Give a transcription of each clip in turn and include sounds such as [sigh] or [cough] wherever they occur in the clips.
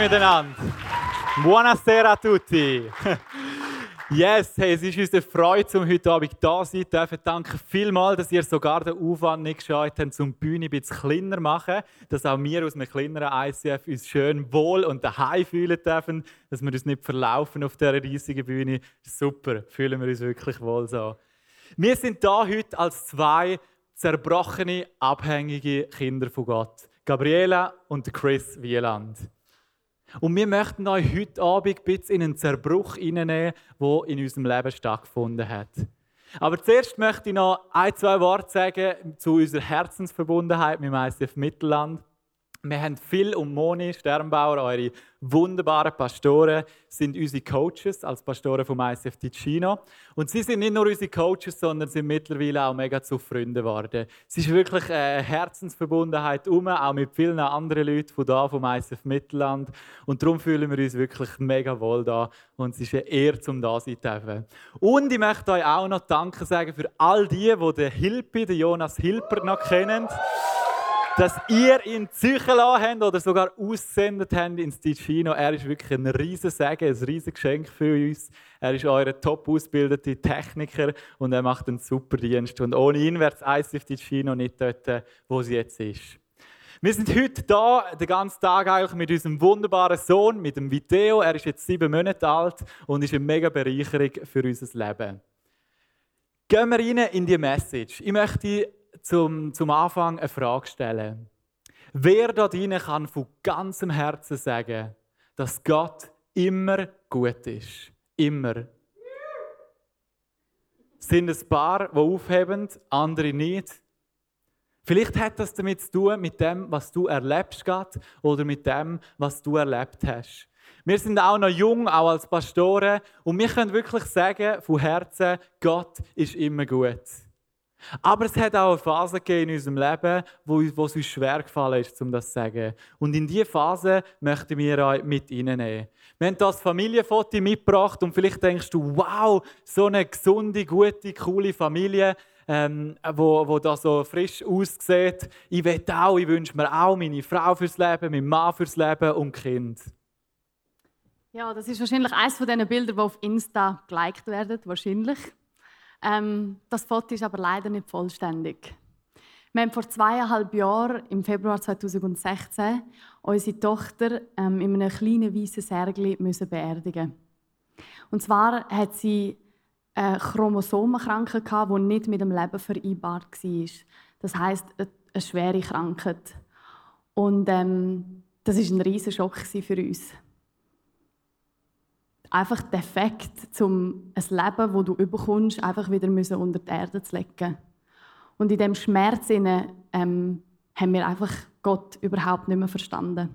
Miteinander. Buonasera a tutti. [laughs] Yes, hey, es ist uns eine Freude, um heute Abend da zu sein dürfen. Danke vielmals, dass ihr sogar den Aufwand nicht geschaut habt, um die Bühne ein bisschen kleiner zu machen. Dass auch wir aus einem kleineren ICF uns schön wohl und daheim fühlen dürfen. Dass wir uns nicht verlaufen auf dieser riesigen Bühne. Super, fühlen wir uns wirklich wohl so. Wir sind da heute als zwei zerbrochene, abhängige Kinder von Gott. Gabriela und Chris Wieland. Und wir möchten euch heute Abend ein bisschen in einen Zerbruch hineinnehmen, der in unserem Leben stattgefunden hat. Aber zuerst möchte ich noch ein, zwei Worte sagen zu unserer Herzensverbundenheit mit dem ICF Mittelland. Wir haben Phil und Moni Sternbauer, eure wunderbaren Pastoren, sind unsere Coaches als Pastoren vom ICF Ticino. Und sie sind nicht nur unsere Coaches, sondern sind mittlerweile auch mega zu Freunden geworden. Es ist wirklich eine Herzensverbundenheit um, auch mit vielen anderen Leuten von da vom ICF Mittelland. Und darum fühlen wir uns wirklich mega wohl da. Und es ist eine Ehre, zum da sein dürfen. Und ich möchte euch auch noch Danke sagen für all die, die den Hilpi, den Jonas Hilper noch kennen dass ihr ihn lassen habt oder sogar ausgesendet habt ins Ticino. Er ist wirklich ein riesen Segen, ein riesen Geschenk für uns. Er ist euer top ausgebildete Techniker und er macht einen super Dienst. Und ohne ihn wäre das ICF Ticino nicht dort, wo es jetzt ist. Wir sind heute da, den ganzen Tag eigentlich mit unserem wunderbaren Sohn, mit dem Video. Er ist jetzt sieben Monate alt und ist eine mega Bereicherung für unser Leben. Gehen wir rein in die Message. Ich möchte zum, zum Anfang eine Frage stellen. Wer da drinnen kann von ganzem Herzen sagen, dass Gott immer gut ist? Immer. Sind ein paar, die aufheben, andere nicht? Vielleicht hat das damit zu tun mit dem, was du erlebst, Gott, oder mit dem, was du erlebt hast. Wir sind auch noch jung, auch als Pastoren, und wir können wirklich sagen, von Herzen, Gott ist immer gut. Aber es hat auch eine Phase in unserem Leben, wo, wo es uns schwer gefallen ist, um das zu sagen. Und in diese Phase möchten wir euch mit reinnehmen. Wir haben das Familienfoto mitgebracht und vielleicht denkst du, wow, so eine gesunde, gute, coole Familie, ähm, wo, wo da so frisch aussieht. Ich will auch, ich wünsche mir auch meine Frau fürs Leben, meinen Mann fürs Leben und Kind. Ja, das ist wahrscheinlich eines von diesen Bildern, die auf Insta geliked werden, wahrscheinlich. Ähm, das Foto ist aber leider nicht vollständig. Wir haben vor zweieinhalb Jahren, im Februar 2016, unsere Tochter ähm, in einem kleinen weißen Särgli müssen beerdigen. Und zwar hat sie eine Chromosomenkrankheit gehabt, die nicht mit dem Leben vereinbart war. Das heißt eine schwere Krankheit. Und ähm, das ist ein riesiger Schock für uns einfach der Fakt, um ein Leben, das du überkommst, einfach wieder unter die Erde zu legen. Und in diesem Schmerz ähm, haben wir einfach Gott überhaupt nicht mehr verstanden.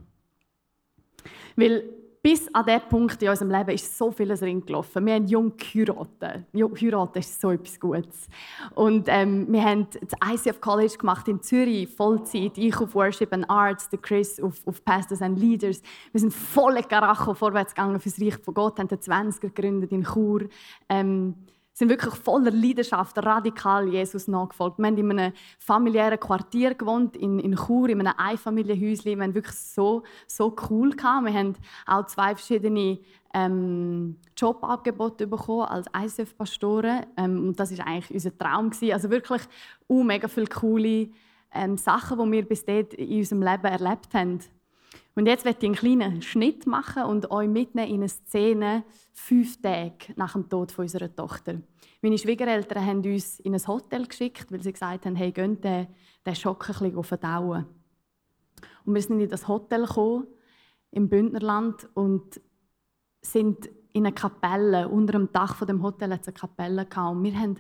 Weil bis an diesen Punkt in unserem Leben ist so vieles gelaufen. Wir haben jung geheiratet. Heiraten ist so etwas Gutes. Und ähm, wir haben das ICF College gemacht in Zürich, Vollzeit. Ich auf Worship and Arts, der Chris auf, auf Pastors and Leaders. Wir sind volle Karacho vorwärts gegangen fürs Reich von Gott, haben den 20er gegründet in Chur. Ähm, sind wirklich voller Leidenschaft radikal Jesus nachgefolgt. Wir haben in einem familiären Quartier gewohnt, in, in Chur, in einem Einfamilienhäuschen. Wir haben wirklich so, so cool gehabt. Wir haben auch zwei verschiedene ähm, Jobangebote bekommen als ICF-Pastoren. Ähm, und das war eigentlich unser Traum. Gewesen. Also wirklich uh, mega viele coole ähm, Sachen, die wir bis dort in unserem Leben erlebt haben. Und jetzt werde ich einen kleinen Schnitt machen und euch mitnehmen in eine Szene fünf Tage nach dem Tod unserer Tochter. Meine Schwiegereltern haben uns in ein Hotel geschickt, weil sie gesagt haben, hey, geht den, den Schock ein bisschen verdauen. Und wir sind in das Hotel gekommen, im Bündnerland und sind in einer Kapelle, unter dem Dach von dem Hotel hat es eine Kapelle. Und wir, haben,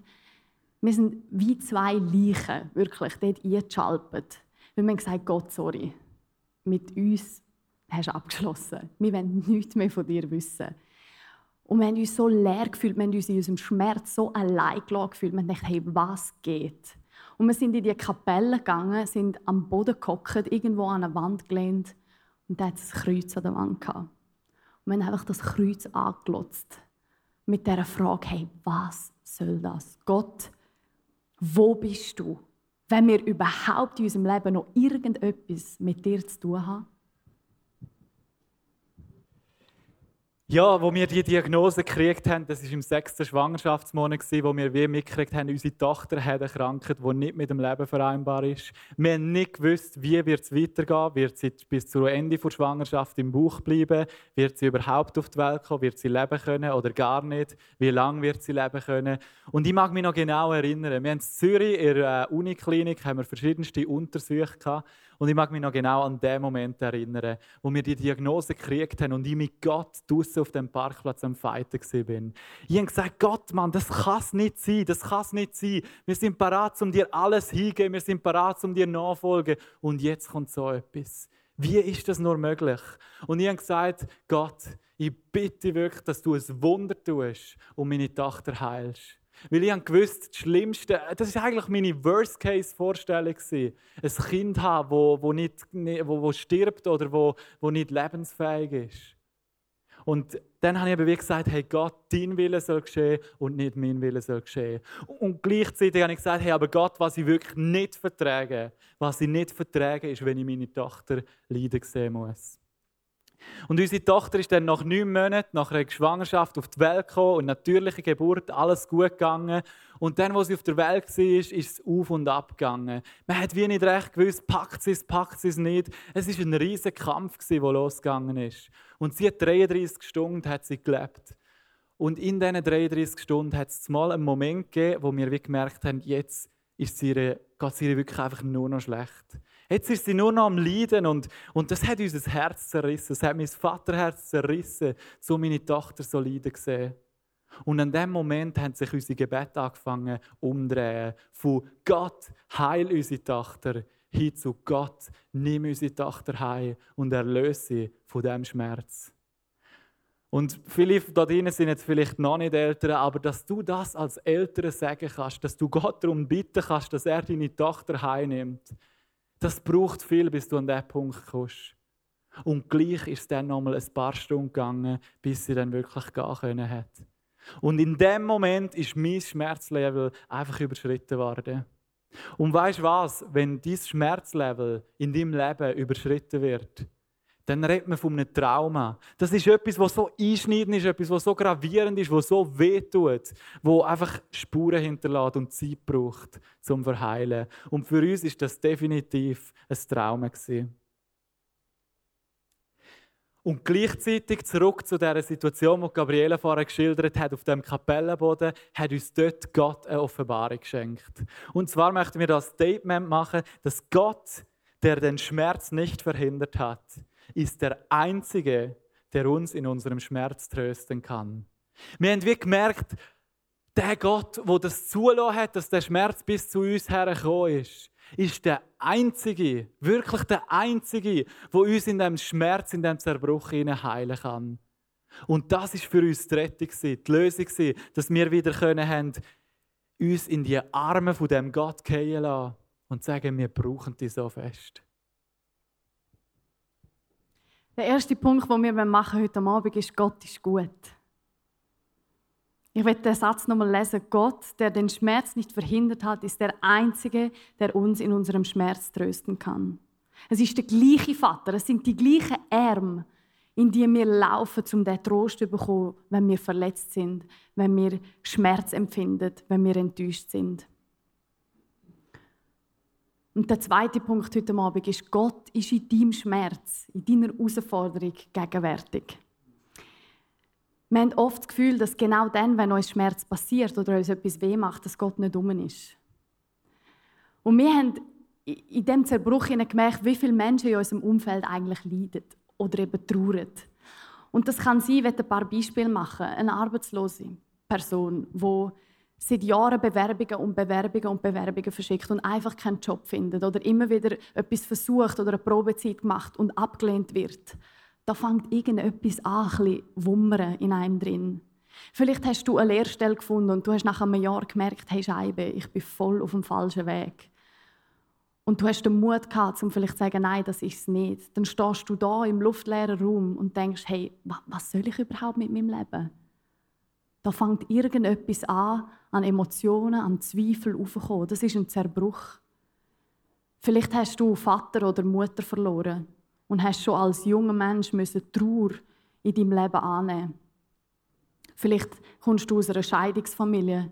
wir sind wie zwei Leichen, wirklich, dort eingeschaltet. Wir haben gesagt, Gott, sorry, mit uns hast du abgeschlossen. Wir wollen nichts mehr von dir wissen. Und wir haben uns so leer gefühlt, wir haben uns in unserem Schmerz so allein gefühlt. Wir haben gedacht, hey, was geht? Und wir sind in die Kapelle gegangen, sind am Boden gehockt, irgendwo an eine Wand gelehnt und da hat es ein Kreuz an der Wand gehabt. Und wir haben einfach das Kreuz angelotzt mit der Frage, hey, was soll das? Gott, wo bist du? Wenn wir überhaupt in unserem Leben noch irgendetwas mit dir zu tun haben? Ja, wo wir die Diagnose gekriegt haben, das war im sechsten Schwangerschaftsmonat, wo wir wie mitgekriegt haben, unsere Tochter hat eine Krankheit, die nicht mit dem Leben vereinbar ist. Wir haben nicht gewusst, wie wird es weitergehen. Wird sie bis zum Ende der Schwangerschaft im Bauch bleiben? Wird sie überhaupt auf die Welt kommen? Wird sie leben können oder gar nicht? Wie lange wird sie leben können? Und ich mag mich noch genau erinnern, wir haben in Zürich in der Uniklinik haben wir verschiedenste Untersuchungen gehabt. Und ich mag mich noch genau an den Moment erinnern, wo wir die Diagnose gekriegt haben und ich mit Gott draußen auf dem Parkplatz am Fighten war. Ich habe gesagt, Gott, Mann, das kann nicht sein, das kann nicht sein. Wir sind parat, um dir alles hingeben, wir sind parat, um dir nachfolgen. Und jetzt kommt so etwas. Wie ist das nur möglich? Und ich habe gesagt, Gott, ich bitte wirklich, dass du ein Wunder tust und meine Tochter heilst. Weil ich gewusst, das Schlimmste, das war eigentlich meine Worst-Case-Vorstellung. Ein Kind haben, wo, wo, nicht, wo, wo stirbt oder wo, wo nicht lebensfähig ist. Und dann habe ich wie gesagt, hey Gott, dein Wille soll geschehen und nicht mein Wille soll geschehen. Und gleichzeitig habe ich gesagt, hey, aber Gott, was ich wirklich nicht verträge, was ich nicht verträge, ist, wenn ich meine Tochter leiden sehen muss. Und unsere Tochter ist dann nach neun Monaten, nach einer Schwangerschaft, auf die Welt gekommen und natürliche Geburt, alles gut gegangen. Und dann, wo sie auf der Welt war, ist es auf und ab gegangen. Man hat wie nicht recht gewusst, packt sie es, packt sie es nicht. Es war ein riesiger Kampf, der losgegangen ist. Und sie hat 33 Stunden hat sie gelebt. Und in diesen 33 Stunden hat es mal einen Moment gegeben, wo wir wie gemerkt haben, jetzt ist sie, geht es ihr wirklich einfach nur noch schlecht. Jetzt ist sie nur noch am Leiden und, und das hat unser Herz zerrissen. Das hat mein Vaterherz zerrissen, so meine Tochter so leiden gesehen. Und an dem Moment haben sich unsere Gebete angefangen umdrehen. Von Gott, heil unsere Tochter, hin zu Gott, nimm unsere Tochter heim und erlöse sie von dem Schmerz. Und viele da drinnen sind jetzt vielleicht noch nicht Eltern, aber dass du das als Eltern sagen kannst, dass du Gott darum bitten kannst, dass er deine Tochter heimnimmt, das braucht viel, bis du an diesen Punkt kommst. Und gleich ist es dann noch mal ein paar Stunden gegangen, bis sie dann wirklich gehen können hat. Und in dem Moment ist mein Schmerzlevel einfach überschritten worden. Und weißt du was? Wenn dieses Schmerzlevel in deinem Leben überschritten wird, dann redet man von einem Trauma. Das ist etwas, was so einschneidend ist, etwas, was so gravierend ist, was so wehtut, wo einfach Spuren hinterlässt und Zeit braucht zum Verheilen. Und für uns ist das definitiv ein Trauma. Und gleichzeitig zurück zu der Situation, die Gabriele vorher geschildert hat, auf dem Kapellenboden, hat uns dort Gott eine Offenbarung geschenkt. Und zwar möchten wir das Statement machen, dass Gott, der den Schmerz nicht verhindert hat, ist der Einzige, der uns in unserem Schmerz trösten kann. Wir haben wie gemerkt, der Gott, der das zulassen hat, dass der Schmerz bis zu uns hergekommen ist, ist der Einzige, wirklich der Einzige, der uns in dem Schmerz, in dem Zerbruch heilen kann. Und das ist für uns die Rettung, die Lösung, dass wir wieder können haben, uns in die Arme von dem Gott gehen lassen und sagen, wir brauchen dich so fest. Der erste Punkt, den wir machen heute Abend, ist, Gott ist gut. Ich werde den Satz nochmal lesen. Gott, der den Schmerz nicht verhindert hat, ist der Einzige, der uns in unserem Schmerz trösten kann. Es ist der gleiche Vater, es sind die gleichen Arme, in die wir laufen, um den Trost zu bekommen, wenn wir verletzt sind, wenn wir Schmerz empfinden, wenn wir enttäuscht sind. Und der zweite Punkt heute Abend ist, Gott ist in deinem Schmerz, in deiner Herausforderung gegenwärtig. Wir haben oft das Gefühl, dass genau dann, wenn uns Schmerz passiert oder uns etwas weh macht, dass Gott nicht um ist. Und wir haben in diesem Zerbruch gemerkt, wie viele Menschen in unserem Umfeld eigentlich leiden oder eben trauern. Und das kann sein, wenn ein paar Beispiele machen. Eine arbeitslose Person, die seit Jahren Bewerbungen und Bewerbungen und Bewerbungen verschickt und einfach keinen Job findet oder immer wieder etwas versucht oder eine Probezeit macht und abgelehnt wird. Da fängt irgendetwas an, ein wummern in einem drin. Vielleicht hast du eine Lehrstelle gefunden und du hast nach einem Jahr gemerkt, hey Scheibe, ich bin voll auf dem falschen Weg. Und du hast den Mut gehabt, um vielleicht zu sagen, nein, das ist es nicht. Dann stehst du da im luftleeren Raum und denkst, hey, was soll ich überhaupt mit meinem Leben? Da fängt irgendetwas an, an Emotionen, an Zweifel aufzukommen. Das ist ein Zerbruch. Vielleicht hast du Vater oder Mutter verloren und hast schon als junger Mensch müssen Trauer in deinem Leben annehmen. Vielleicht kommst du aus einer Scheidungsfamilie,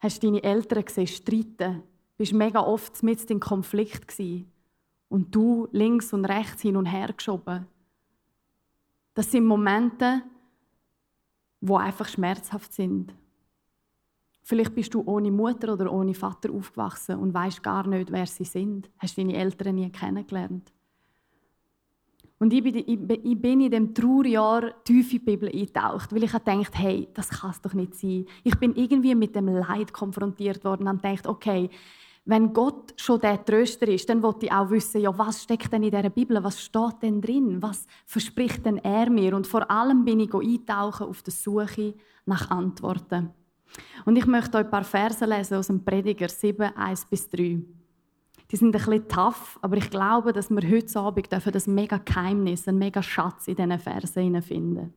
hast deine Eltern gesehen streiten, bist mega oft mit in Konflikt gewesen. und du links und rechts hin und her geschoben. Das sind Momente, wo einfach schmerzhaft sind. Vielleicht bist du ohne Mutter oder ohne Vater aufgewachsen und weißt gar nicht, wer sie sind. Hast deine Eltern nie kennengelernt. Und ich bin, in dem Trauerjahr tief in die Bibel eingetaucht, weil ich gedacht hey, das kann doch nicht sein. Ich bin irgendwie mit dem Leid konfrontiert worden und dachte, okay, wenn Gott schon der Tröster ist, dann wollte ich auch wissen, ja, was steckt denn in dieser Bibel? Was steht denn drin? Was verspricht denn er mir? Und vor allem bin ich eintauchen auf der Suche nach Antworten. Und ich möchte euch ein paar Verse lesen aus dem Prediger 7, 1 bis 3. Die sind ein bisschen tough, aber ich glaube, dass wir heute Abend das mega Geheimnis, einen mega Schatz in diesen Versen finden.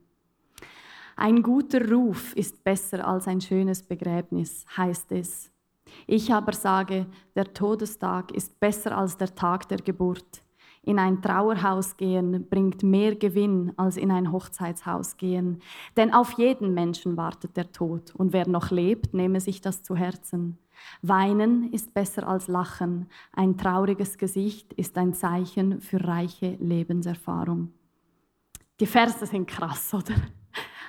Ein guter Ruf ist besser als ein schönes Begräbnis, heißt es. Ich aber sage, der Todestag ist besser als der Tag der Geburt. In ein Trauerhaus gehen bringt mehr Gewinn als in ein Hochzeitshaus gehen. Denn auf jeden Menschen wartet der Tod, und wer noch lebt, nehme sich das zu Herzen. Weinen ist besser als Lachen. Ein trauriges Gesicht ist ein Zeichen für reiche Lebenserfahrung. Die Verse sind krass, oder?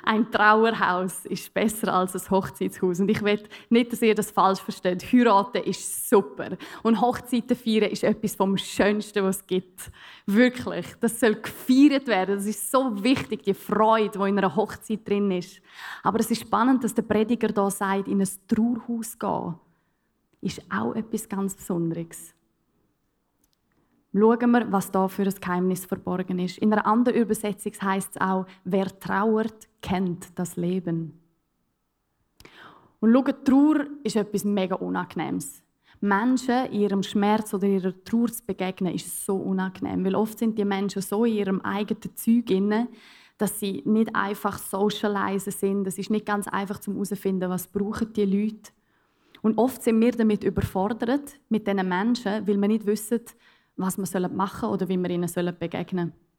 Ein Trauerhaus ist besser als ein Hochzeitshaus. Und ich will nicht, dass ihr das falsch versteht. Heiraten ist super. Und Hochzeiten feiern ist etwas vom Schönsten, was es gibt. Wirklich. Das soll gefeiert werden. Das ist so wichtig, die Freude, die in einer Hochzeit drin ist. Aber es ist spannend, dass der Prediger da sagt, in ein Trauerhaus gehen ist auch etwas ganz Besonderes. Schauen wir, was da für ein Geheimnis verborgen ist. In einer anderen Übersetzung heißt es auch, wer trauert, kennt das Leben. Und schaut, Trauer ist etwas mega Unangenehmes. Menschen in ihrem Schmerz oder ihrer Trauer zu begegnen, ist so unangenehm. Weil oft sind die Menschen so in ihrem eigenen Zeug inne, dass sie nicht einfach socialisen sind. Es ist nicht ganz einfach zum herauszufinden, was brauchen die Leute. Und oft sind wir damit überfordert mit diesen Menschen, weil wir nicht wissen, was wir machen sollen oder wie wir ihnen begegnen sollen.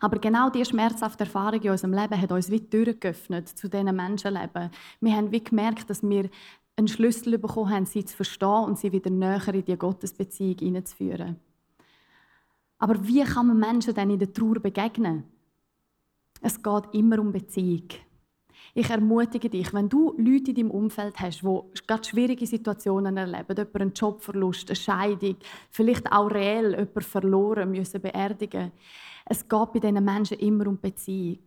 Aber genau diese schmerzhafte Erfahrung in unserem Leben hat uns wie Türen geöffnet zu diesen Menschenleben. Wir haben wie gemerkt, dass wir einen Schlüssel bekommen haben, sie zu verstehen und sie wieder näher in die Gottesbeziehung hineinzuführen. Aber wie kann man Menschen dann in der Trauer begegnen? Es geht immer um Beziehung. Ich ermutige dich, wenn du Leute in deinem Umfeld hast, die gerade schwierige Situationen erleben, jemand einen Jobverlust, eine Scheidung, vielleicht auch reell jemanden verloren müssen beerdigen. Es geht bei diesen Menschen immer um Beziehung.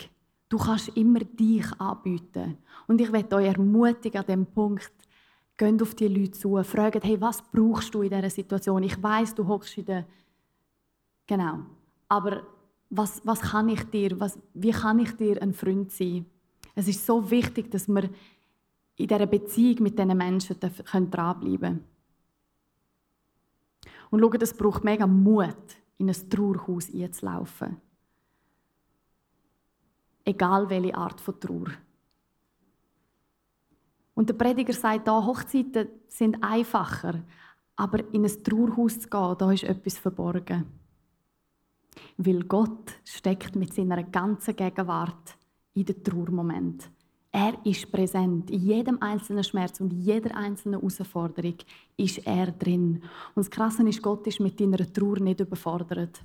Du kannst immer dich anbieten. Und ich möchte euch ermutigen an diesem Punkt, geht auf die Leute zu, fragt, hey, was brauchst du in dieser Situation? Ich weiß, du hockst in der... Genau. Aber was, was kann ich dir, was, wie kann ich dir ein Freund sein? Es ist so wichtig, dass wir in dieser Beziehung mit diesen Menschen dranbleiben können. Und schau, es braucht mega Mut, in ein Trauerhaus einzulaufen. Egal welche Art von Trauer. Und der Prediger sagt da, Hochzeiten sind einfacher, aber in ein Trauerhaus zu gehen, da ist etwas verborgen. Weil Gott steckt mit seiner ganzen Gegenwart in den Trauermoment. Er ist präsent. In jedem einzelnen Schmerz und jeder einzelnen Herausforderung ist er drin. Und das Krasse ist, Gott ist mit deiner Trauer nicht überfordert.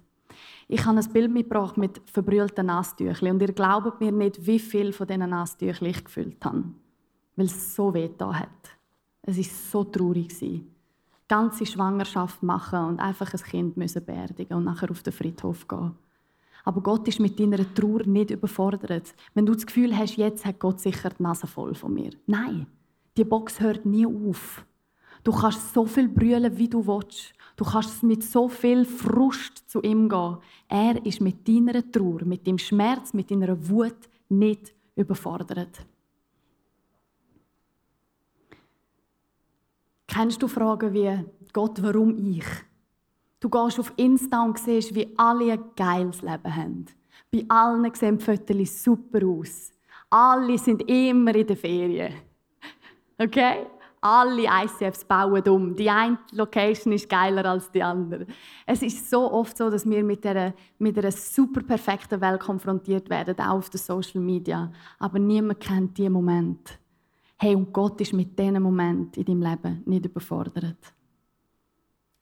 Ich habe ein Bild mitgebracht mit verbrüllten Nasstüchern. Und ihr glaubt mir nicht, wie viel von diesen Nasstüchern ich gefüllt habe. Weil es so weh da hat. Es war so traurig. Die ganze Schwangerschaft machen und einfach ein Kind müssen beerdigen und nachher auf den Friedhof gehen. Aber Gott ist mit deiner Trauer nicht überfordert. Wenn du das Gefühl hast, jetzt hat Gott sicher die Nase voll von mir. Nein, die Box hört nie auf. Du kannst so viel brüllen, wie du willst. Du kannst mit so viel Frust zu ihm gehen. Er ist mit deiner Trauer, mit dem Schmerz, mit deiner Wut nicht überfordert. Kennst du Fragen wie Gott, warum ich? Du gehst auf Insta und siehst, wie alle ein geiles Leben haben. Bei allen sehen die Fotos super aus. Alle sind immer in der Ferien. Okay? Alle ICFs bauen um. Die eine Location ist geiler als die andere. Es ist so oft so, dass wir mit einer, mit einer super perfekten Welt konfrontiert werden, auch auf den Social Media. Aber niemand kennt diesen Moment. Hey, und Gott ist mit diesem Moment in deinem Leben nicht überfordert.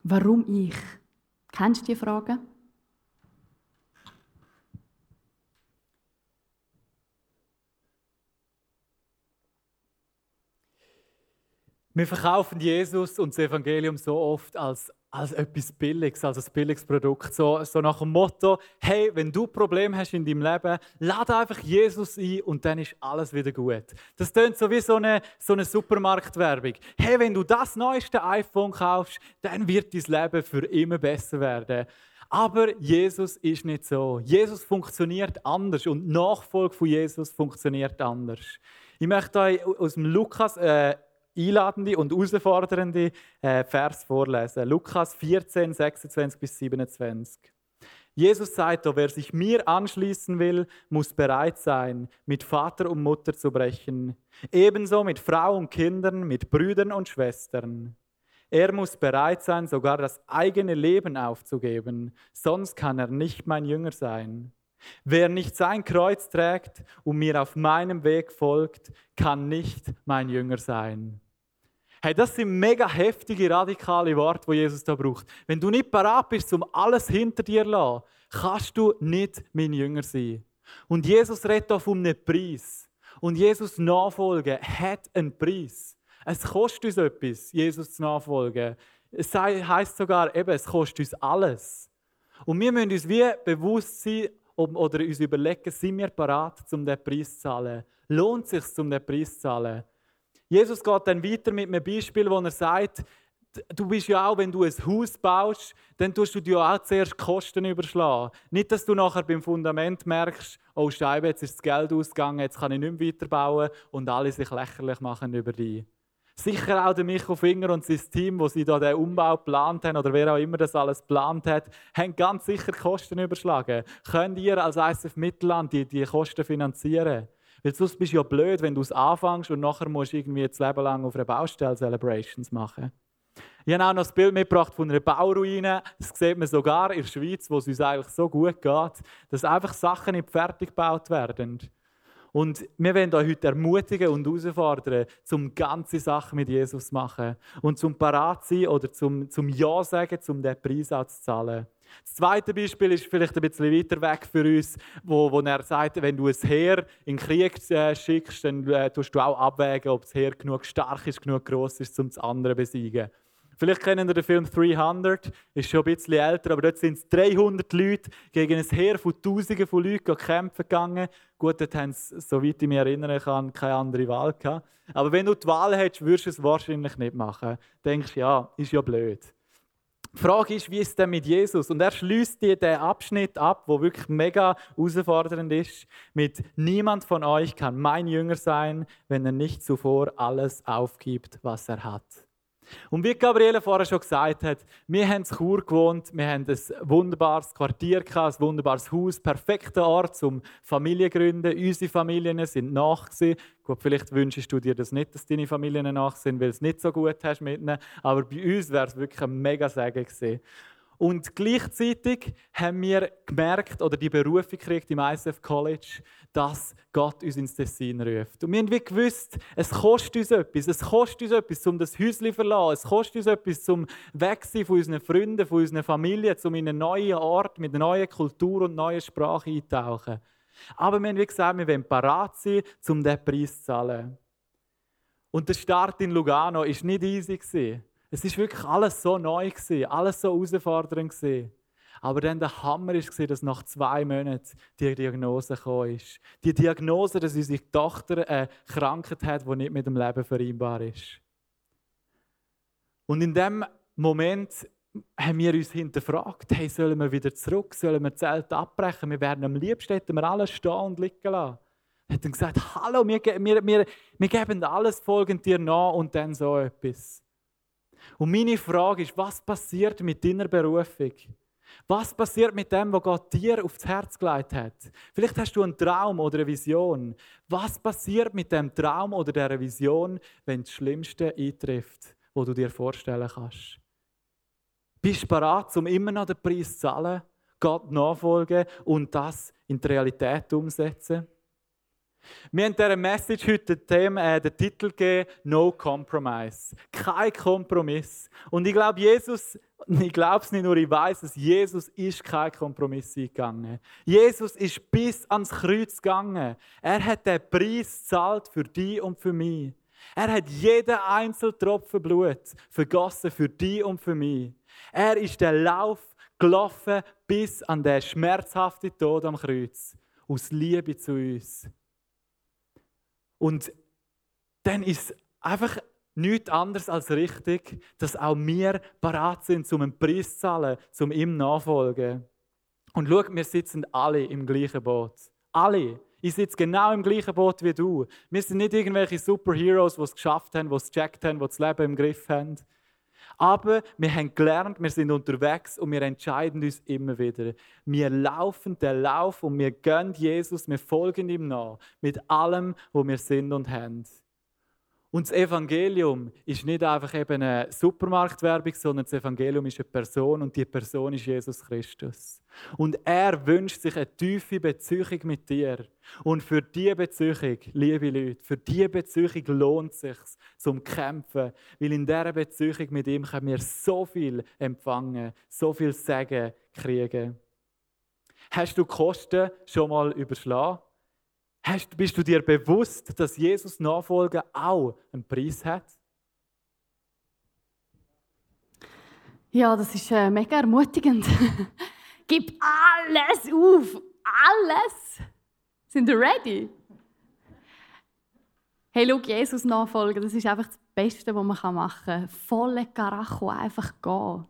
Warum ich? Kennst du diese Frage? Wir verkaufen Jesus und das Evangelium so oft als, als etwas Billiges, als ein billiges Produkt. So, so nach dem Motto: Hey, wenn du Probleme hast in deinem Leben, lade einfach Jesus ein und dann ist alles wieder gut. Das klingt so wie so eine, so eine Supermarktwerbung. Hey, wenn du das neueste iPhone kaufst, dann wird dein Leben für immer besser werden. Aber Jesus ist nicht so. Jesus funktioniert anders und Nachfolge von Jesus funktioniert anders. Ich möchte euch aus dem Lukas äh, einladende und herausfordernde äh, Vers vorlesen. Lukas 14, 26 bis 27. Jesus sagt, wer sich mir anschließen will, muss bereit sein, mit Vater und Mutter zu brechen. Ebenso mit Frau und Kindern, mit Brüdern und Schwestern. Er muss bereit sein, sogar das eigene Leben aufzugeben, sonst kann er nicht mein Jünger sein. Wer nicht sein Kreuz trägt und mir auf meinem Weg folgt, kann nicht mein Jünger sein. Hey, das sind mega heftige, radikale Worte, die Jesus da braucht. Wenn du nicht parat bist, um alles hinter dir zu lassen, kannst du nicht mein Jünger sein. Und Jesus redet auf um einen Preis. Und Jesus nachfolgen hat einen Preis. Es kostet uns etwas, Jesus zu nachfolgen. Es heißt sogar, eben, es kostet uns alles. Und wir müssen uns wie bewusst sein oder uns überlegen, sind wir parat, um diesen Preis zu zahlen? Lohnt es sich, um diesen Preis zu zahlen? Jesus geht dann weiter mit einem Beispiel, wo er sagt, du bist ja auch, wenn du ein Haus baust, dann tust du dir auch zuerst Kosten überschlagen. Nicht, dass du nachher beim Fundament merkst, oh Scheibe, jetzt ist das Geld ausgegangen, jetzt kann ich nicht mehr weiterbauen und alle sich lächerlich machen über dich. Sicher auch der Michael Finger und sein Team, wo sie da den Umbau geplant haben oder wer auch immer das alles geplant hat, haben ganz sicher Kosten überschlagen. Könnt ihr als ISF Mittelland die, die Kosten finanzieren? Weil sonst bist du ja blöd, wenn du es anfängst und nachher musst du irgendwie das Leben lang auf einer Baustelle Celebrations machen. Ich habe auch noch das Bild mitgebracht von einer Bauruine. Das sieht man sogar in der Schweiz, wo es uns eigentlich so gut geht, dass einfach Sachen nicht fertig gebaut werden. Und wir wollen euch heute ermutigen und herausfordern, zum ganze Sachen mit Jesus zu machen und zum parat sein oder zum, zum Ja sagen, um diesen Preis auch zu zahlen. Das zweite Beispiel ist vielleicht ein bisschen weiter weg für uns, wo, wo er sagt, wenn du ein Heer in den Krieg äh, schickst, dann äh, tust du auch abwägen, ob das Heer genug stark ist, genug groß ist, um das andere zu besiegen. Vielleicht kennen ihr den Film 300, ist schon ein bisschen älter, aber dort sind es 300 Leute gegen ein Heer von Tausenden von Leuten kämpfen gegangen. Gut, dort haben sie, soweit ich mich erinnern kann, keine andere Wahl gehabt. Aber wenn du die Wahl hättest, würdest du es wahrscheinlich nicht machen. Denkst ja, ist ja blöd. Die Frage ist, wie ist es denn mit Jesus? Und er schließt dir den Abschnitt ab, wo wirklich mega herausfordernd ist, mit niemand von euch kann mein Jünger sein, wenn er nicht zuvor alles aufgibt, was er hat. Und wie Gabriele vorher schon gesagt hat, wir haben in Chur gewohnt, wir haben ein wunderbares Quartier, ein wunderbares Haus, perfekter Ort zum Familie gründen. Unsere Familien sind nach. Gut, vielleicht wünschst du dir das nicht, dass deine Familien nach sind, weil du es nicht so gut hast mit ihnen. Aber bei uns wäre es wirklich ein mega Segen gewesen. Und gleichzeitig haben wir gemerkt oder die Berufung gekriegt im ISF College, dass Gott uns ins Tessin ruft. Und wir haben wie gewusst, es kostet uns etwas. Es kostet uns etwas, um das Häuschen zu verlassen. Es kostet uns etwas, zum Wegsein von unseren Freunden, von unseren Familien, um in einen neuen Ort mit einer neuen Kultur und neuer Sprache einzutauchen. Aber wir haben wie gesagt, wir wollen parat sein, um diesen Preis zu zahlen. Und der Start in Lugano war nicht easy. Es ist wirklich alles so neu gewesen, alles so herausfordernd gewesen. Aber dann der Hammer war, dass nach zwei Monaten die Diagnose ist. Die Diagnose, dass unsere Tochter eine Krankheit hat, die nicht mit dem Leben vereinbar ist. Und in dem Moment haben wir uns hinterfragt, hey, sollen wir wieder zurück, sollen wir Zelt abbrechen? Wir werden am liebsten hätten wir alles stehen und liegen lassen. Dann gesagt, hallo, wir, wir, wir, wir geben alles, folgen dir nach und dann so etwas. Und meine Frage ist, was passiert mit deiner Berufung? Was passiert mit dem, was Gott dir aufs Herz gelegt hat? Vielleicht hast du einen Traum oder eine Vision. Was passiert mit dem Traum oder der Vision, wenn das Schlimmste eintrifft, wo du dir vorstellen kannst? Bist du bereit, um immer noch den Preis zu zahlen, Gott nachfolgen und das in die Realität umsetzen? Wir haben dieser Message heute Thema, äh, den Titel gegeben, No Compromise. Kein Kompromiss. Und ich glaube, Jesus, [laughs] ich glaube es nicht nur, ich weiß es, Jesus ist kein Kompromiss eingegangen. Jesus ist bis ans Kreuz gegangen. Er hat den Preis gezahlt für dich und für mich. Er hat jeden einzelnen Tropfen Blut vergossen für dich und für mich. Er ist den Lauf gelaufen bis an den schmerzhaften Tod am Kreuz. Aus Liebe zu uns. Und dann ist einfach nichts anderes als richtig, dass auch wir parat sind, um einen Preis zu zahlen, um ihm nachfolgen. Und schau, wir sitzen alle im gleichen Boot. Alle. Ich sitze genau im gleichen Boot wie du. Wir sind nicht irgendwelche Superheroes, die es geschafft haben, die es gecheckt haben, die das Leben im Griff haben. Aber wir haben gelernt, wir sind unterwegs und wir entscheiden uns immer wieder. Wir laufen den Lauf und wir gönnen Jesus, wir folgen ihm nach mit allem, wo wir sind und haben. Und das Evangelium ist nicht einfach eben eine Supermarktwerbung, sondern das Evangelium ist eine Person und die Person ist Jesus Christus. Und er wünscht sich eine tiefe Beziehung mit dir. Und für diese Beziehung, liebe Leute, für diese Beziehung lohnt es sich zum Kämpfen, weil in dieser Beziehung mit ihm können wir so viel empfangen, so viel Sagen kriegen. Hast du Kosten schon mal überschlagen? Hast, bist du dir bewusst, dass Jesus Nachfolgen auch einen Preis hat? Ja, das ist äh, mega ermutigend. [laughs] Gib alles auf. Alles. Sind ihr ready? Hey, schau, Jesus nachfolgen, das ist einfach das Beste, was man machen kann. Volle Karacho, einfach gehen.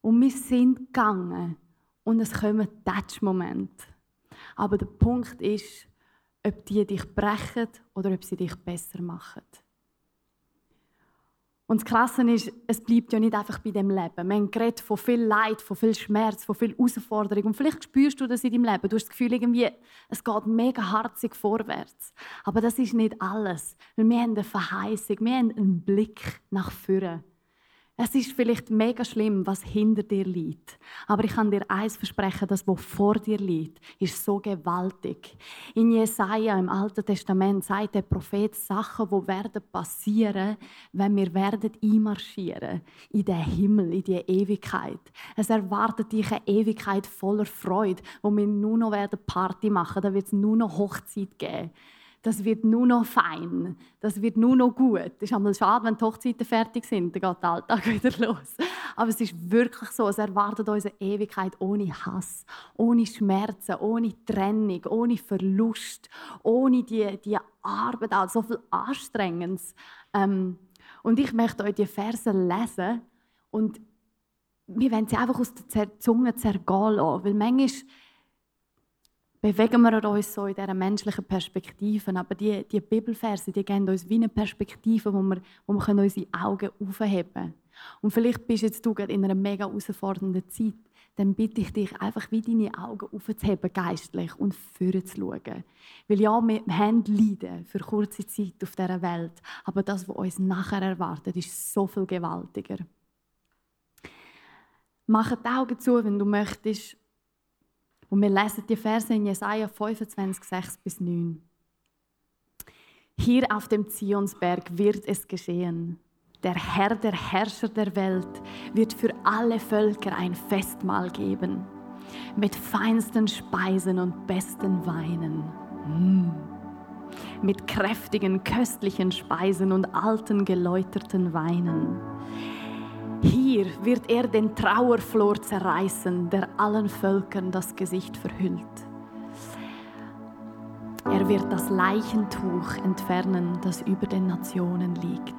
Und wir sind gegangen. Und es kommen Touch-Momente. Aber der Punkt ist, ob die dich brechen oder ob sie dich besser machen. Und das Krasse ist, es bleibt ja nicht einfach bei dem Leben. Man redet von viel Leid, von viel Schmerz, von viel Herausforderung. Und vielleicht spürst du das in deinem Leben. Du hast das Gefühl, irgendwie, es geht mega harzig vorwärts. Aber das ist nicht alles. Weil wir haben eine Verheißung, wir haben einen Blick nach vorne. Es ist vielleicht mega schlimm, was hinter dir liegt. Aber ich kann dir eins versprechen, das, was vor dir liegt, ist so gewaltig. In Jesaja im Alten Testament sagt der Prophet Sachen, die werden passieren, wenn wir werden einmarschieren in den Himmel, in die Ewigkeit. Es erwartet dich eine Ewigkeit voller Freude, wo wir nur noch werden Party machen. Da wird es nur noch Hochzeit geben das wird nur noch fein, das wird nur noch gut. Es ist einmal schade, wenn die Hochzeiten fertig sind, dann geht der Alltag [laughs] wieder los. Aber es ist wirklich so, es erwartet uns eine Ewigkeit ohne Hass, ohne Schmerzen, ohne Trennung, ohne Verlust, ohne die, die Arbeit, also so viel Anstrengendes. Ähm, und ich möchte euch die Verse lesen und wir wollen sie einfach aus der Zunge zergehen lassen, weil manchmal bewegen wir uns so in dieser menschlichen Perspektive. Aber die, die Bibelverse die geben uns wie eine Perspektive, wo wir, wo wir unsere Augen aufheben können. Und vielleicht bist jetzt du gerade in einer mega herausfordernden Zeit. Dann bitte ich dich, einfach wie deine Augen aufzuheben, geistlich, und vorne zu schauen. Weil ja, wir haben Leiden für kurze Zeit auf dieser Welt. Aber das, was uns nachher erwartet, ist so viel gewaltiger. Mach die Augen zu, wenn du möchtest. Und wir lesen die Verse in Jesaja 25, 6 bis 9. Hier auf dem Zionsberg wird es geschehen. Der Herr, der Herrscher der Welt, wird für alle Völker ein Festmahl geben. Mit feinsten Speisen und besten Weinen. Mm. Mit kräftigen, köstlichen Speisen und alten, geläuterten Weinen Hier wird er den Trauerflor zerreißen, der allen Völkern das Gesicht verhüllt. Er wird das Leichentuch entfernen, das über den Nationen liegt.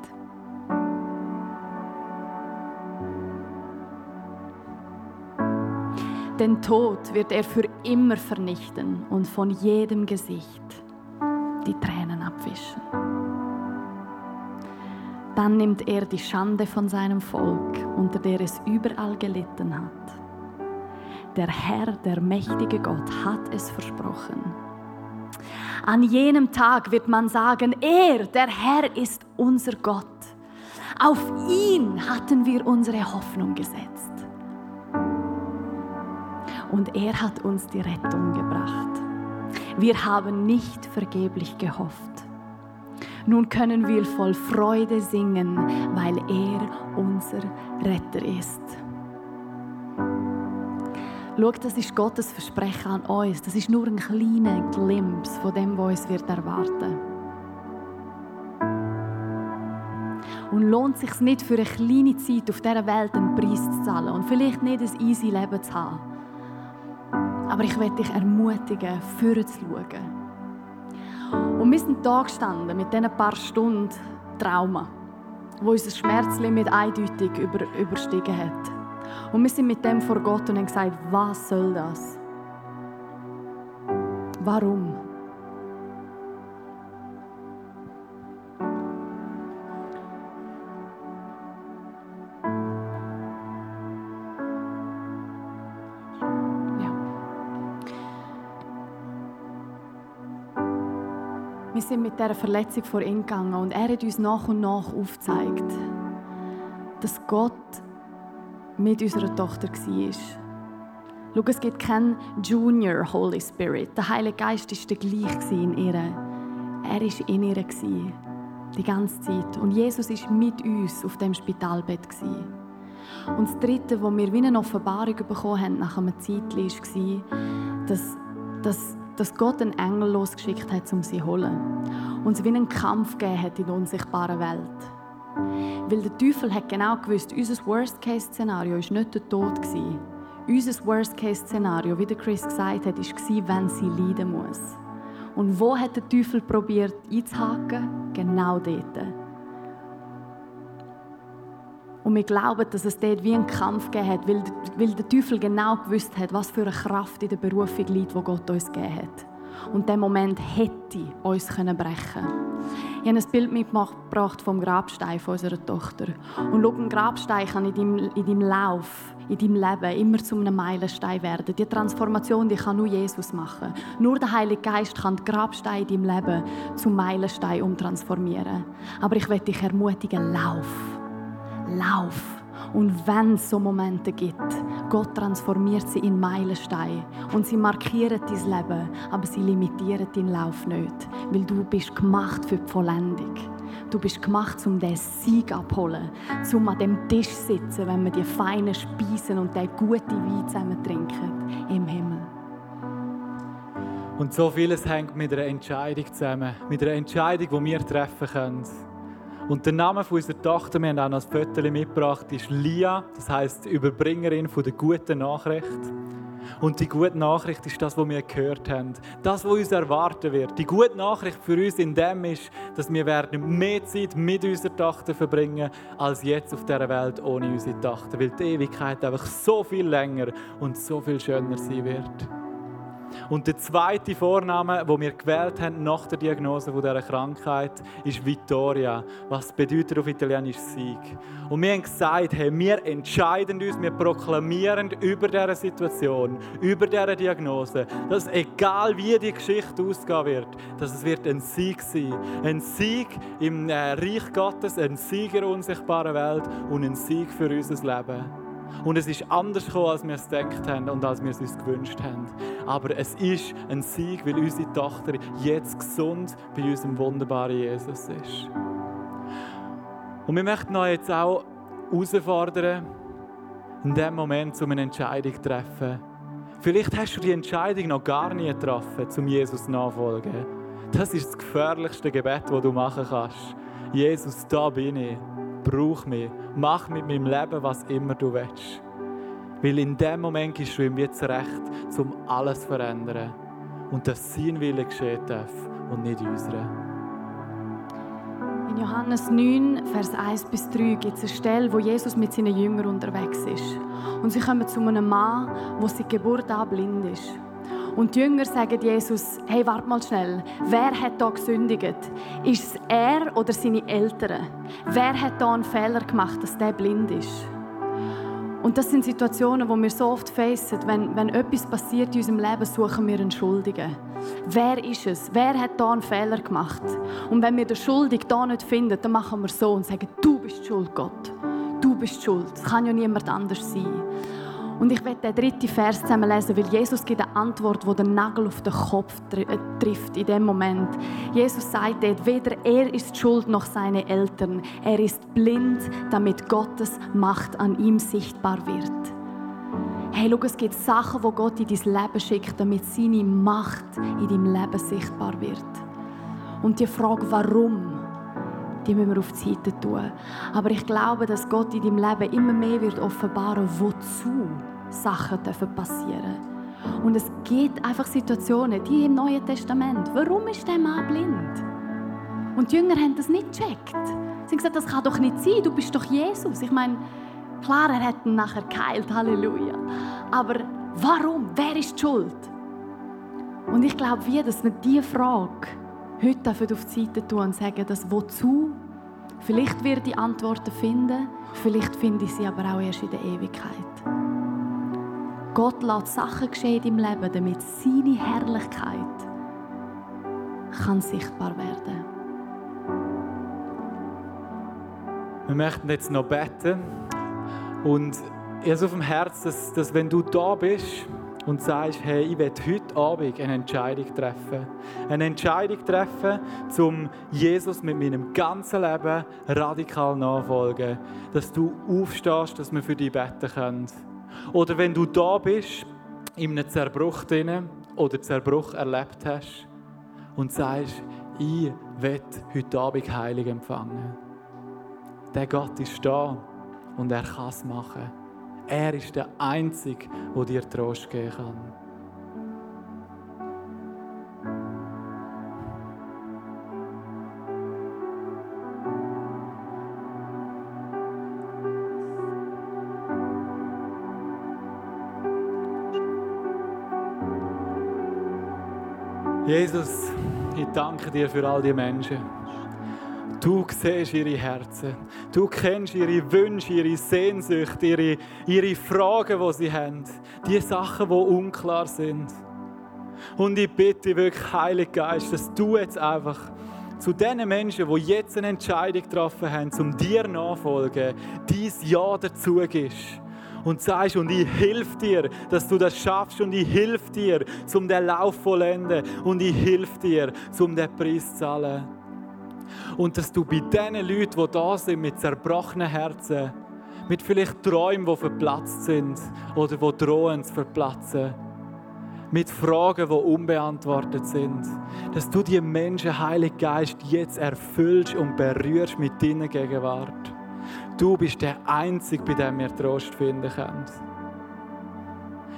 Den Tod wird er für immer vernichten und von jedem Gesicht die Tränen abwischen. Dann nimmt er die Schande von seinem Volk, unter der es überall gelitten hat. Der Herr, der mächtige Gott, hat es versprochen. An jenem Tag wird man sagen, er, der Herr, ist unser Gott. Auf ihn hatten wir unsere Hoffnung gesetzt. Und er hat uns die Rettung gebracht. Wir haben nicht vergeblich gehofft. Nun können wir voll Freude singen, weil er unser Retter ist. Schau, das ist Gottes Versprechen an uns. Das ist nur ein kleiner Glimpse von dem, was uns wird erwarten Und lohnt es sich nicht für eine kleine Zeit auf dieser Welt einen Preis zu zahlen und vielleicht nicht ein easy Leben zu haben. Aber ich werde dich ermutigen, vorzurschauen. zu schauen und wir sind da gestanden mit diesen paar Stunden Trauma, wo unser Schmerzlimit eindeutig über, überstiegen hat. Und wir sind mit dem vor Gott und haben gesagt, was soll das? Warum? Sind mit dieser Verletzung vor ihn gegangen und er hat uns nach und nach aufgezeigt, dass Gott mit unserer Tochter war. Schau, es gibt keinen Junior Holy Spirit. Der Heilige Geist war der gleich in ihr. Er war in ihr die ganze Zeit. Und Jesus war mit uns auf dem Spitalbett. Und das Dritte, wo wir wie eine Offenbarung bekommen haben nach einem Zeitchen, war, dass, dass dass Gott einen Engel losgeschickt hat, um sie zu holen. Und es wie einen Kampf gegeben hat in der unsichtbaren Welt. Weil der Teufel hat genau gewusst, unser Worst-Case-Szenario war nicht der Tod. Unser Worst-Case-Szenario, wie Chris gesagt hat, war, wenn sie leiden muss. Und wo hat der Teufel probiert einzuhaken? Genau dort. Und wir glauben, dass es dort wie einen Kampf gegeben hat, weil, weil der Teufel genau gewusst hat, was für eine Kraft in der Berufung liegt, die Gott uns gegeben hat. Und der Moment hätte uns brechen können. Ich habe ein Bild mitgebracht vom Grabstein von unserer Tochter. Und schau, ein Grabstein kann in deinem, in deinem Lauf, in deinem Leben immer zu einem Meilenstein werden. Die Transformation die kann nur Jesus machen. Nur der Heilige Geist kann die Grabstein in deinem Leben zum Meilenstein umtransformieren. Aber ich möchte dich ermutigen, lauf lauf. Und wenn es so Momente gibt, Gott transformiert sie in Meilenstein und sie markieren dein Leben, aber sie limitieren deinen Lauf nicht, weil du bist gemacht für die Vollendung. Du bist gemacht, um diesen Sieg abzuholen, um an dem Tisch zu sitzen, wenn wir die feinen Speisen und den guten Wein zusammen trinken im Himmel. Und so vieles hängt mit einer Entscheidung zusammen, mit einer Entscheidung, die wir treffen können. Und der Name von unserer Tochter, wir haben auch noch ein Foto mitgebracht, ist Lia, das heißt Überbringerin von der guten Nachricht. Und die gute Nachricht ist das, was wir gehört haben. Das, was uns erwarten wird. Die gute Nachricht für uns in dem ist, dass wir werden mehr Zeit mit unserer Tochter verbringen, als jetzt auf dieser Welt ohne unsere Tochter. Weil die Ewigkeit einfach so viel länger und so viel schöner sein wird. Und der zweite Vorname, wo wir gewählt haben nach der Diagnose dieser Krankheit, ist Vittoria, was bedeutet auf Italienisch Sieg. Und wir haben gesagt, hey, wir entscheiden uns, wir proklamieren über diese Situation, über diese Diagnose, dass egal wie die Geschichte ausgehen wird, dass es wird ein Sieg sein. Ein Sieg im äh, Reich Gottes, ein Sieg in der unsichtbaren Welt und ein Sieg für unser Leben. Und es ist anders gekommen, als wir es gedacht haben und als wir es uns gewünscht haben. Aber es ist ein Sieg, weil unsere Tochter jetzt gesund bei unserem wunderbaren Jesus ist. Und wir möchten euch jetzt auch herausfordern, in dem Moment zu einer Entscheidung zu treffen. Vielleicht hast du die Entscheidung noch gar nie getroffen, zum Jesus nachfolgen. Das ist das gefährlichste Gebet, das du machen kannst. Jesus, da bin ich brauch mich. Mach mit meinem Leben, was immer du willst. Weil in dem Moment gibst du ihm jetzt Recht, um alles zu verändern. Und dass sein Wille geschehen darf und nicht unsere. In Johannes 9, Vers 1 bis 3 gibt es eine Stelle, wo Jesus mit seinen Jüngern unterwegs ist. Und sie kommen zu einem Mann, der seit Geburt an blind ist. Und die Jünger sagen Jesus, hey, warte mal schnell, wer hat da gesündigt? Ist es er oder seine Eltern? Wer hat da einen Fehler gemacht, dass der blind ist? Und das sind Situationen, die wir so oft facen. Wenn, wenn etwas passiert in unserem Leben, suchen wir einen Schuldigen. Wer ist es? Wer hat da einen Fehler gemacht? Und wenn wir den Schuldigen da nicht finden, dann machen wir so und sagen, du bist schuld, Gott. Du bist schuld. Es kann ja niemand anders sein. Und ich werde den dritten Vers zusammen lesen, weil Jesus gibt eine Antwort, die den Nagel auf den Kopf äh, trifft in dem Moment. Jesus sagt dort, weder er ist schuld noch seine Eltern. Er ist blind, damit Gottes Macht an ihm sichtbar wird. Hey, schau, es gibt Sachen, die Gott in dein Leben schickt, damit seine Macht in deinem Leben sichtbar wird. Und die Frage, warum, die müssen wir auf die Seite tun. Aber ich glaube, dass Gott in deinem Leben immer mehr wird offenbaren, wozu Sachen passieren dürfen. Und es gibt einfach Situationen, die im Neuen Testament. Warum ist der Mann blind? Und die Jünger haben das nicht gecheckt. Sie haben gesagt, das kann doch nicht sein, du bist doch Jesus. Ich meine, klar, er hat ihn nachher geheilt, Halleluja. Aber warum? Wer ist die schuld? Und ich glaube, wie, dass wir diese Frage heute auf die Seite tun und sagen, dass wozu, vielleicht wird die Antworten finden, vielleicht finde ich sie aber auch erst in der Ewigkeit. Gott lässt Sachen geschehen im Leben, damit seine Herrlichkeit kann sichtbar werden Wir möchten jetzt noch beten. Und ich habe auf dem Herzen, dass, dass wenn du da bist und sagst, hey, ich will heute Abend eine Entscheidung treffen. Eine Entscheidung treffen, um Jesus mit meinem ganzen Leben radikal nachfolgen. Dass du aufstehst, dass wir für dich beten können. Oder wenn du da bist, in einem Zerbruch drin oder Zerbruch erlebt hast und sagst, ich will heute Abend Heilig empfangen. Der Gott ist da und er kann es machen. Er ist der Einzige, der dir Trost geben kann. Jesus, ich danke dir für all die Menschen. Du siehst ihre Herzen. Du kennst ihre Wünsche, ihre Sehnsucht, ihre, ihre Fragen, die sie haben. Die Sachen, die unklar sind. Und ich bitte wirklich, Heiliger Geist, dass du jetzt einfach zu den Menschen, die jetzt eine Entscheidung getroffen haben, um dir nachfolgen, dies Ja dazu gibst und sagst, und ich helfe dir, dass du das schaffst und ich helfe dir, um den Lauf vollenden und ich helfe dir, um den Preis zu zahlen. Und dass du bei den Leuten, die da sind, mit zerbrochenen Herzen, mit vielleicht Träumen, die verplatzt sind oder die drohen zu verplatzen, mit Fragen, die unbeantwortet sind, dass du die Menschen, Heilig Geist, jetzt erfüllst und berührst mit deiner Gegenwart. Du bist der Einzige, bei dem wir Trost finden können.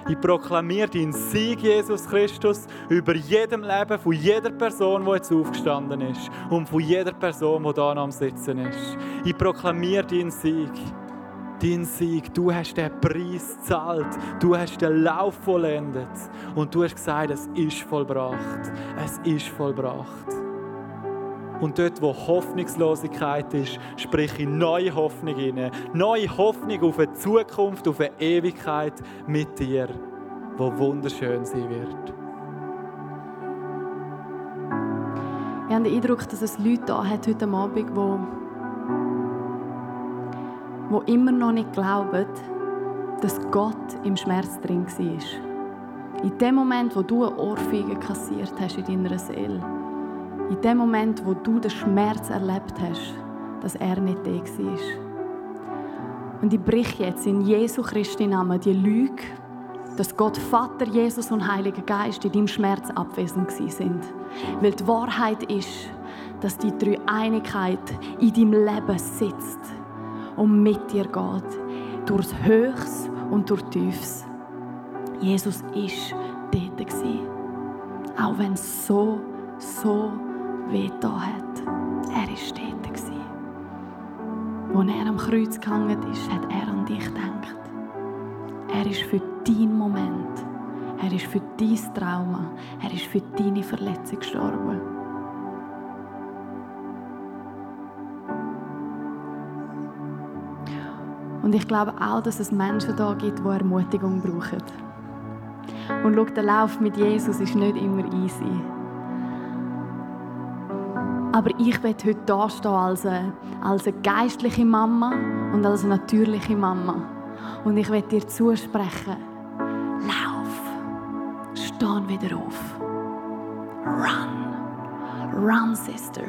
Ich proklamiere deinen Sieg, Jesus Christus, über jedem Leben von jeder Person, die jetzt aufgestanden ist und von jeder Person, die da am Sitzen ist. Ich proklamiere deinen Sieg. Dein Sieg, du hast den Preis gezahlt, du hast den Lauf vollendet und du hast gesagt, es ist vollbracht. Es ist vollbracht. Und dort, wo Hoffnungslosigkeit ist, sprich ich neue Hoffnung hinein. Neue Hoffnung auf eine Zukunft, auf eine Ewigkeit mit dir, wo wunderschön sein wird. Ich habe den Eindruck, dass es Leute da hat heute Abend, die, die immer noch nicht glauben, dass Gott im Schmerz drin war. In dem Moment, wo du eine Ohrfeige kassiert hast in deiner Seele, in dem Moment, wo du den Schmerz erlebt hast, dass er nicht da war. Und ich brich jetzt in Jesu Christi Namen die Lüge, dass Gott Vater, Jesus und Heiliger Geist in deinem Schmerz abwesend sind. Weil die Wahrheit ist, dass die Dreieinigkeit in deinem Leben sitzt. und mit dir geht. Durchs Höchst und durch Tiefs. Jesus ist dort. Auch wenn es so, so weh da hat. Er ist dort. Als er am Kreuz gehangen ist, hat er an dich gedacht. Er ist für deinen Moment. Er ist für dein Trauma. Er ist für deine Verletzung gestorben. Und ich glaube auch, dass es Menschen da gibt, die Ermutigung brauchen. Und schau, der Lauf mit Jesus ist nicht immer easy. Aber ich will heute da stehen als eine, als eine geistliche Mama und als eine natürliche Mama. Und ich will dir zusprechen, lauf, steh wieder auf. Run, run, Sister.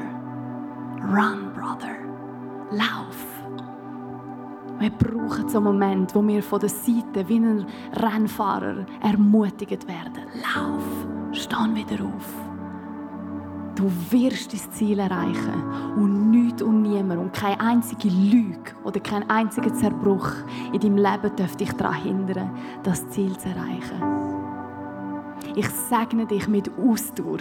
Run, Brother. Lauf. Wir brauchen so einen Moment, wo wir von der Seite wie ein Rennfahrer ermutigt werden. Lauf, steh wieder auf. Du wirst dein Ziel erreichen und nichts und niemand und keine einzige Lüge oder kein einziger Zerbruch in deinem Leben darf dich daran hindern, das Ziel zu erreichen. Ich segne dich mit Ausdauer,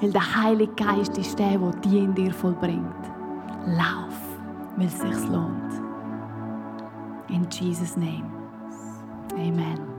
weil der Heilige Geist ist der, der die in dir vollbringt. Lauf, weil es sich lohnt. In Jesus' name. Amen.